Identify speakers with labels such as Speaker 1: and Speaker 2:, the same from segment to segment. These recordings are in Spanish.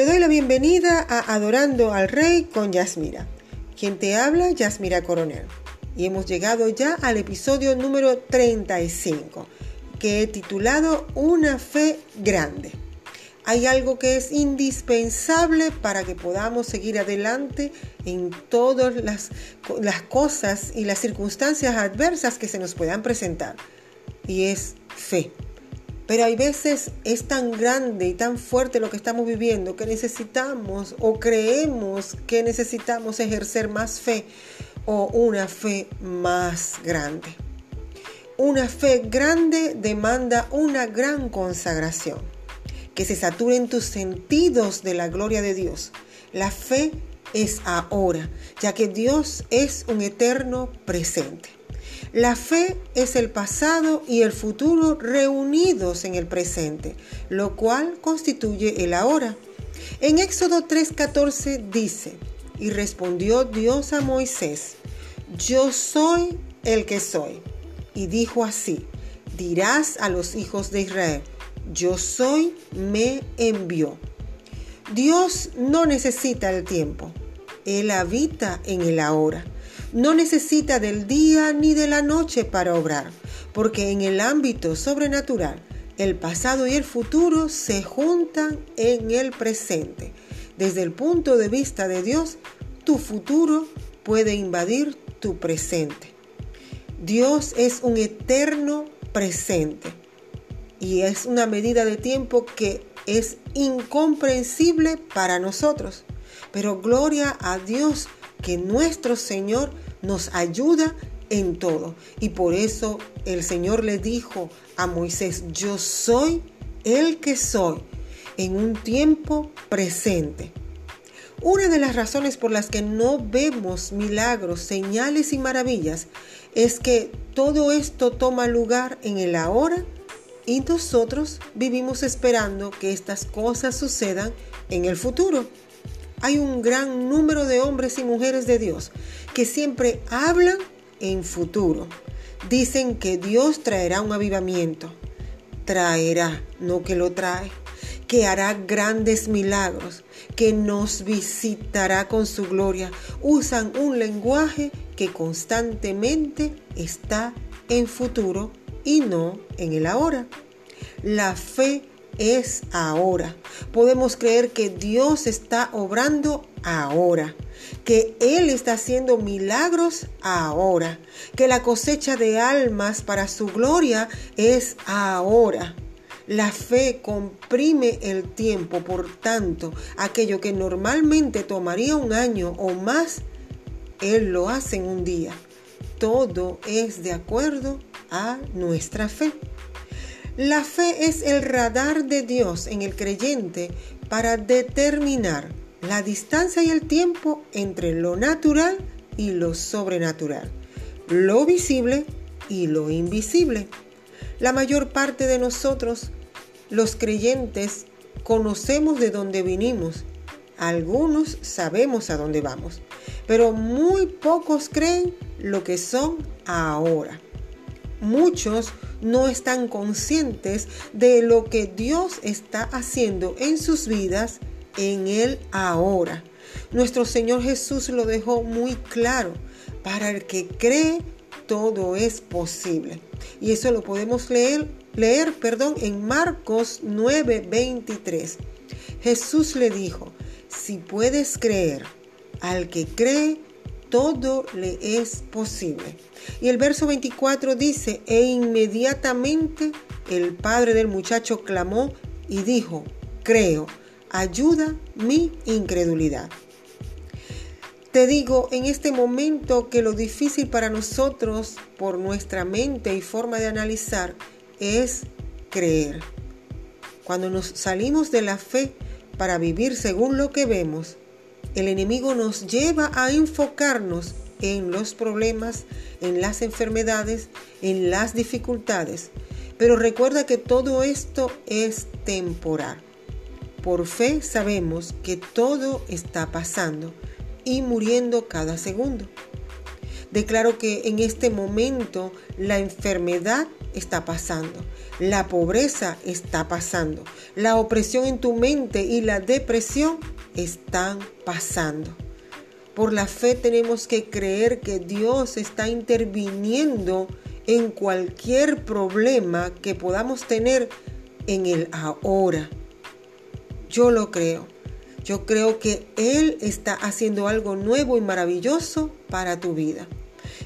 Speaker 1: Te doy la bienvenida a Adorando al Rey con Yasmira. Quien te habla, Yasmira Coronel. Y hemos llegado ya al episodio número 35, que he titulado Una fe grande. Hay algo que es indispensable para que podamos seguir adelante en todas las, las cosas y las circunstancias adversas que se nos puedan presentar. Y es fe. Pero hay veces es tan grande y tan fuerte lo que estamos viviendo que necesitamos o creemos que necesitamos ejercer más fe o una fe más grande. Una fe grande demanda una gran consagración, que se saturen tus sentidos de la gloria de Dios. La fe es ahora, ya que Dios es un eterno presente. La fe es el pasado y el futuro reunidos en el presente, lo cual constituye el ahora. En Éxodo 3:14 dice, y respondió Dios a Moisés, yo soy el que soy. Y dijo así, dirás a los hijos de Israel, yo soy, me envió. Dios no necesita el tiempo, Él habita en el ahora. No necesita del día ni de la noche para obrar, porque en el ámbito sobrenatural, el pasado y el futuro se juntan en el presente. Desde el punto de vista de Dios, tu futuro puede invadir tu presente. Dios es un eterno presente y es una medida de tiempo que es incomprensible para nosotros. Pero gloria a Dios que nuestro Señor nos ayuda en todo. Y por eso el Señor le dijo a Moisés, yo soy el que soy en un tiempo presente. Una de las razones por las que no vemos milagros, señales y maravillas es que todo esto toma lugar en el ahora y nosotros vivimos esperando que estas cosas sucedan en el futuro hay un gran número de hombres y mujeres de Dios que siempre hablan en futuro. Dicen que Dios traerá un avivamiento. Traerá, no que lo trae. Que hará grandes milagros. Que nos visitará con su gloria. Usan un lenguaje que constantemente está en futuro y no en el ahora. La fe es ahora. Podemos creer que Dios está obrando ahora, que Él está haciendo milagros ahora, que la cosecha de almas para su gloria es ahora. La fe comprime el tiempo, por tanto, aquello que normalmente tomaría un año o más, Él lo hace en un día. Todo es de acuerdo a nuestra fe. La fe es el radar de Dios en el creyente para determinar la distancia y el tiempo entre lo natural y lo sobrenatural, lo visible y lo invisible. La mayor parte de nosotros, los creyentes, conocemos de dónde vinimos. Algunos sabemos a dónde vamos, pero muy pocos creen lo que son ahora. Muchos no están conscientes de lo que Dios está haciendo en sus vidas en el ahora. Nuestro Señor Jesús lo dejó muy claro. Para el que cree, todo es posible. Y eso lo podemos leer, leer perdón, en Marcos 9:23. Jesús le dijo, si puedes creer, al que cree, todo le es posible. Y el verso 24 dice, e inmediatamente el padre del muchacho clamó y dijo, creo, ayuda mi incredulidad. Te digo en este momento que lo difícil para nosotros por nuestra mente y forma de analizar es creer. Cuando nos salimos de la fe para vivir según lo que vemos, el enemigo nos lleva a enfocarnos en los problemas, en las enfermedades, en las dificultades. Pero recuerda que todo esto es temporal. Por fe sabemos que todo está pasando y muriendo cada segundo. Declaro que en este momento la enfermedad está pasando, la pobreza está pasando, la opresión en tu mente y la depresión están pasando. Por la fe tenemos que creer que Dios está interviniendo en cualquier problema que podamos tener en el ahora. Yo lo creo. Yo creo que Él está haciendo algo nuevo y maravilloso para tu vida,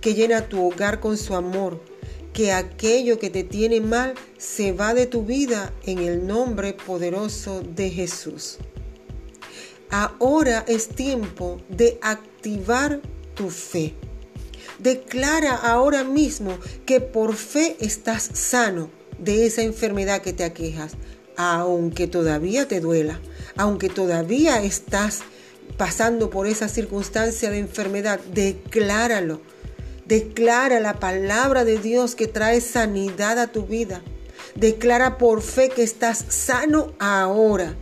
Speaker 1: que llena tu hogar con su amor, que aquello que te tiene mal se va de tu vida en el nombre poderoso de Jesús. Ahora es tiempo de activar tu fe. Declara ahora mismo que por fe estás sano de esa enfermedad que te aquejas, aunque todavía te duela, aunque todavía estás pasando por esa circunstancia de enfermedad, decláralo. Declara la palabra de Dios que trae sanidad a tu vida. Declara por fe que estás sano ahora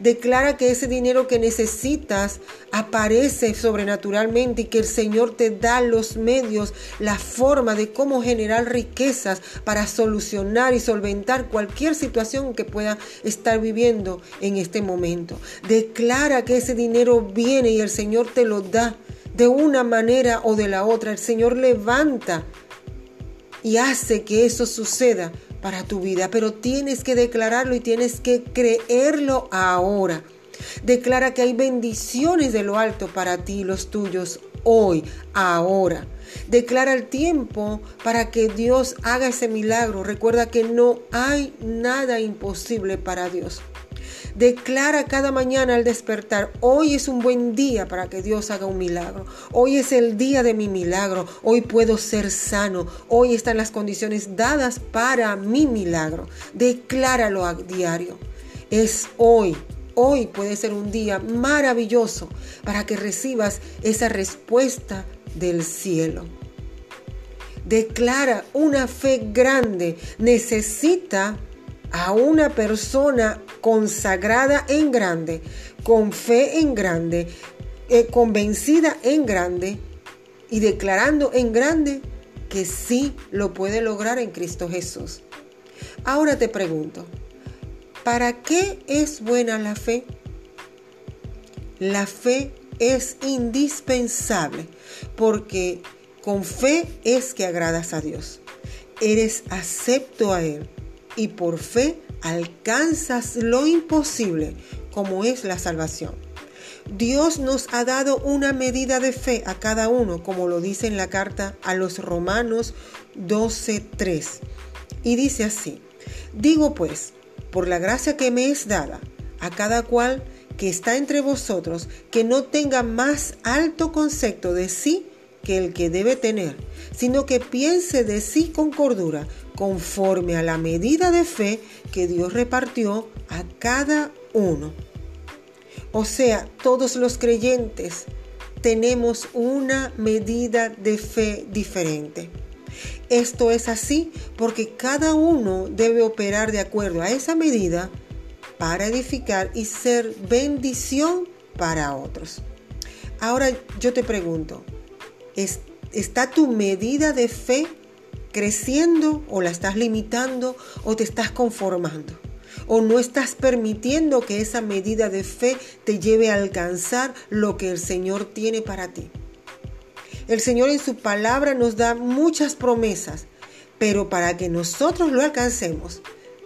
Speaker 1: Declara que ese dinero que necesitas aparece sobrenaturalmente y que el Señor te da los medios, la forma de cómo generar riquezas para solucionar y solventar cualquier situación que pueda estar viviendo en este momento. Declara que ese dinero viene y el Señor te lo da de una manera o de la otra. El Señor levanta y hace que eso suceda para tu vida, pero tienes que declararlo y tienes que creerlo ahora. Declara que hay bendiciones de lo alto para ti y los tuyos hoy, ahora. Declara el tiempo para que Dios haga ese milagro. Recuerda que no hay nada imposible para Dios. Declara cada mañana al despertar, hoy es un buen día para que Dios haga un milagro. Hoy es el día de mi milagro. Hoy puedo ser sano. Hoy están las condiciones dadas para mi milagro. Decláralo a diario. Es hoy. Hoy puede ser un día maravilloso para que recibas esa respuesta del cielo. Declara una fe grande. Necesita a una persona consagrada en grande, con fe en grande, eh, convencida en grande y declarando en grande que sí lo puede lograr en Cristo Jesús. Ahora te pregunto, ¿para qué es buena la fe? La fe es indispensable porque con fe es que agradas a Dios. Eres acepto a Él y por fe alcanzas lo imposible, como es la salvación. Dios nos ha dado una medida de fe a cada uno, como lo dice en la carta a los Romanos 12:3. Y dice así: Digo pues, por la gracia que me es dada, a cada cual que está entre vosotros, que no tenga más alto concepto de sí que el que debe tener, sino que piense de sí con cordura, conforme a la medida de fe que Dios repartió a cada uno. O sea, todos los creyentes tenemos una medida de fe diferente. Esto es así porque cada uno debe operar de acuerdo a esa medida para edificar y ser bendición para otros. Ahora yo te pregunto, ¿está tu medida de fe creciendo o la estás limitando o te estás conformando? ¿O no estás permitiendo que esa medida de fe te lleve a alcanzar lo que el Señor tiene para ti? El Señor en su palabra nos da muchas promesas, pero para que nosotros lo alcancemos,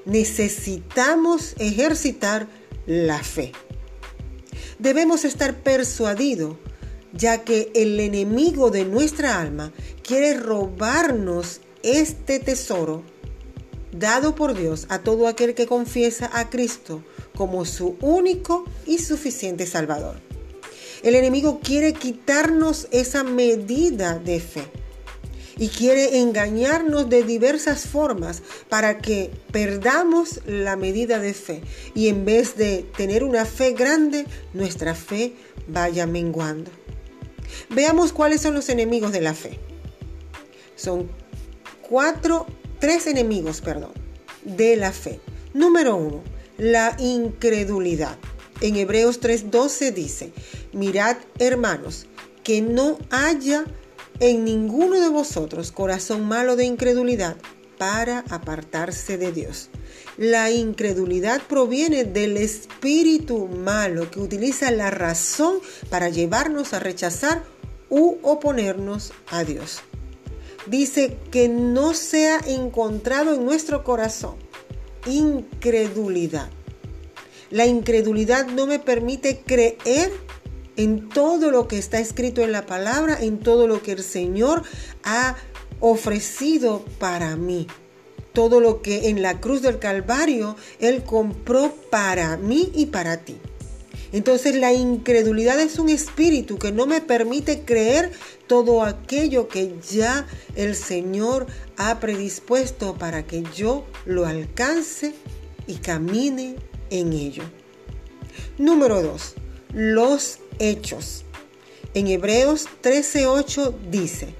Speaker 1: necesitamos ejercitar la fe. Debemos estar persuadidos ya que el enemigo de nuestra alma quiere robarnos este tesoro dado por Dios a todo aquel que confiesa a Cristo como su único y suficiente Salvador. El enemigo quiere quitarnos esa medida de fe y quiere engañarnos de diversas formas para que perdamos la medida de fe y en vez de tener una fe grande, nuestra fe vaya menguando. Veamos cuáles son los enemigos de la fe. Son cuatro, tres enemigos, perdón, de la fe. Número uno, la incredulidad. En Hebreos 3:12 dice, mirad hermanos, que no haya en ninguno de vosotros corazón malo de incredulidad para apartarse de Dios. La incredulidad proviene del espíritu malo que utiliza la razón para llevarnos a rechazar u oponernos a Dios. Dice que no sea encontrado en nuestro corazón incredulidad. La incredulidad no me permite creer en todo lo que está escrito en la palabra, en todo lo que el Señor ha ofrecido para mí. Todo lo que en la cruz del Calvario Él compró para mí y para ti. Entonces la incredulidad es un espíritu que no me permite creer todo aquello que ya el Señor ha predispuesto para que yo lo alcance y camine en ello. Número 2. Los hechos. En Hebreos 13:8 dice,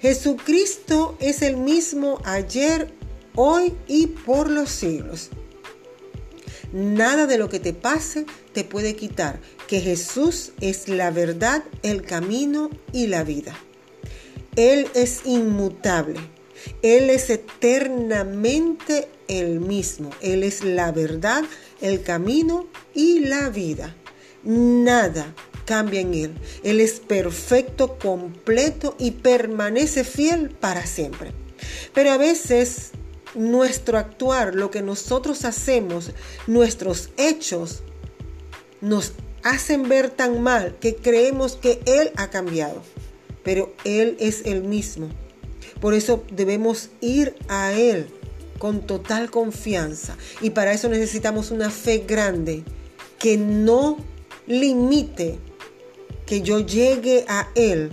Speaker 1: Jesucristo es el mismo ayer, hoy y por los siglos. Nada de lo que te pase te puede quitar que Jesús es la verdad, el camino y la vida. Él es inmutable. Él es eternamente el mismo. Él es la verdad, el camino y la vida. Nada cambia en Él. Él es perfecto, completo y permanece fiel para siempre. Pero a veces nuestro actuar, lo que nosotros hacemos, nuestros hechos, nos hacen ver tan mal que creemos que Él ha cambiado. Pero Él es el mismo. Por eso debemos ir a Él con total confianza. Y para eso necesitamos una fe grande que no limite que yo llegue a Él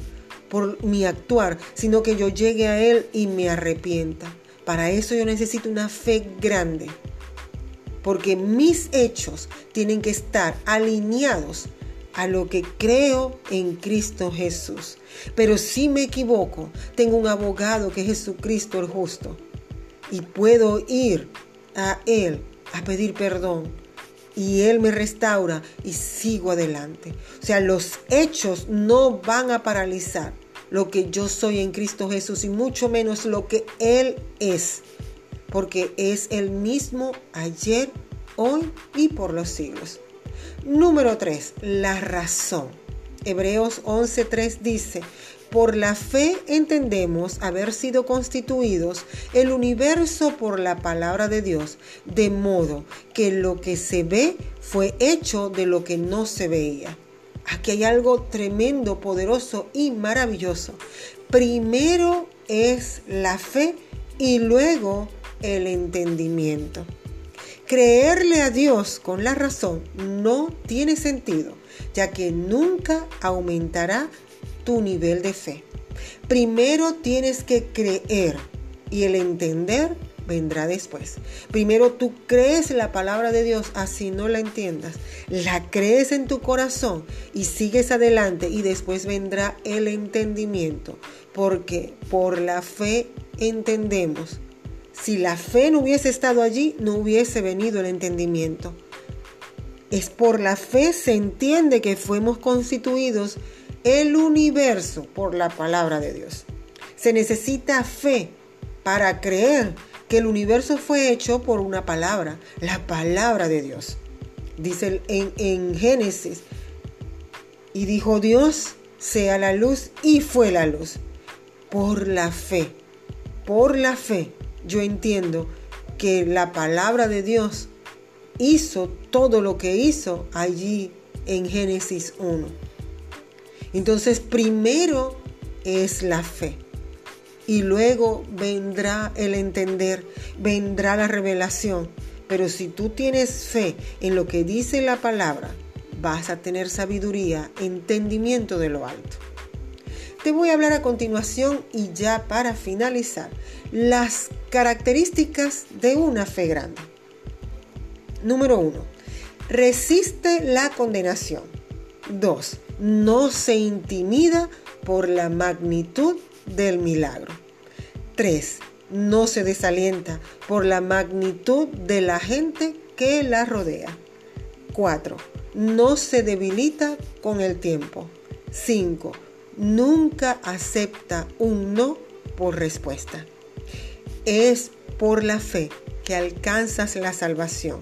Speaker 1: por mi actuar, sino que yo llegue a Él y me arrepienta. Para eso yo necesito una fe grande, porque mis hechos tienen que estar alineados a lo que creo en Cristo Jesús. Pero si me equivoco, tengo un abogado que es Jesucristo el justo y puedo ir a Él a pedir perdón y Él me restaura y sigo adelante. O sea, los hechos no van a paralizar lo que yo soy en Cristo Jesús y mucho menos lo que Él es, porque es el mismo ayer, hoy y por los siglos. Número 3, la razón. Hebreos 11.3 dice, por la fe entendemos haber sido constituidos el universo por la palabra de Dios, de modo que lo que se ve fue hecho de lo que no se veía. Aquí hay algo tremendo, poderoso y maravilloso. Primero es la fe y luego el entendimiento. Creerle a Dios con la razón no tiene sentido, ya que nunca aumentará tu nivel de fe. Primero tienes que creer y el entender vendrá después. Primero tú crees la palabra de Dios, así no la entiendas. La crees en tu corazón y sigues adelante y después vendrá el entendimiento. Porque por la fe entendemos. Si la fe no hubiese estado allí, no hubiese venido el entendimiento. Es por la fe se entiende que fuimos constituidos el universo por la palabra de Dios. Se necesita fe para creer que el universo fue hecho por una palabra, la palabra de Dios. Dice en, en Génesis, y dijo Dios, sea la luz, y fue la luz. Por la fe, por la fe, yo entiendo que la palabra de Dios hizo todo lo que hizo allí en Génesis 1. Entonces primero es la fe y luego vendrá el entender, vendrá la revelación. Pero si tú tienes fe en lo que dice la palabra, vas a tener sabiduría, entendimiento de lo alto. Te voy a hablar a continuación y ya para finalizar, las características de una fe grande. Número 1. Resiste la condenación. 2 no se intimida por la magnitud del milagro. 3. No se desalienta por la magnitud de la gente que la rodea. 4. No se debilita con el tiempo. 5. Nunca acepta un no por respuesta. Es por la fe que alcanzas la salvación.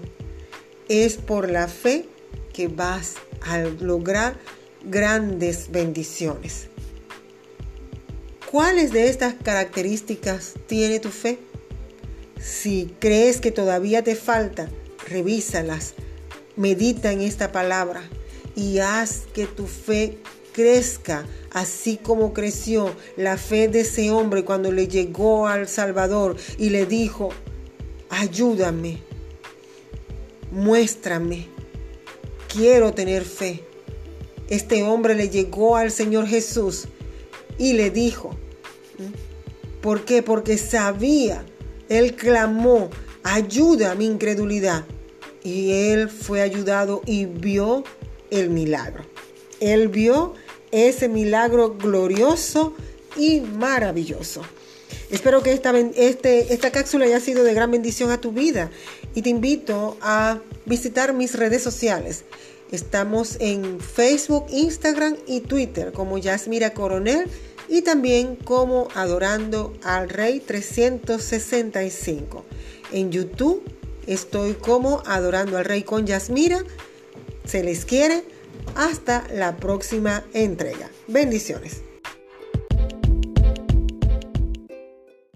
Speaker 1: Es por la fe que vas a lograr grandes bendiciones. ¿Cuáles de estas características tiene tu fe? Si crees que todavía te falta, revísalas, medita en esta palabra y haz que tu fe crezca, así como creció la fe de ese hombre cuando le llegó al Salvador y le dijo, ayúdame, muéstrame, quiero tener fe. Este hombre le llegó al Señor Jesús y le dijo, ¿por qué? Porque sabía, él clamó, ayuda a mi incredulidad. Y él fue ayudado y vio el milagro. Él vio ese milagro glorioso y maravilloso. Espero que esta, este, esta cápsula haya sido de gran bendición a tu vida y te invito a visitar mis redes sociales. Estamos en Facebook, Instagram y Twitter como Yasmira Coronel y también como Adorando al Rey 365. En YouTube estoy como Adorando al Rey con Yasmira. Se les quiere. Hasta la próxima entrega. Bendiciones.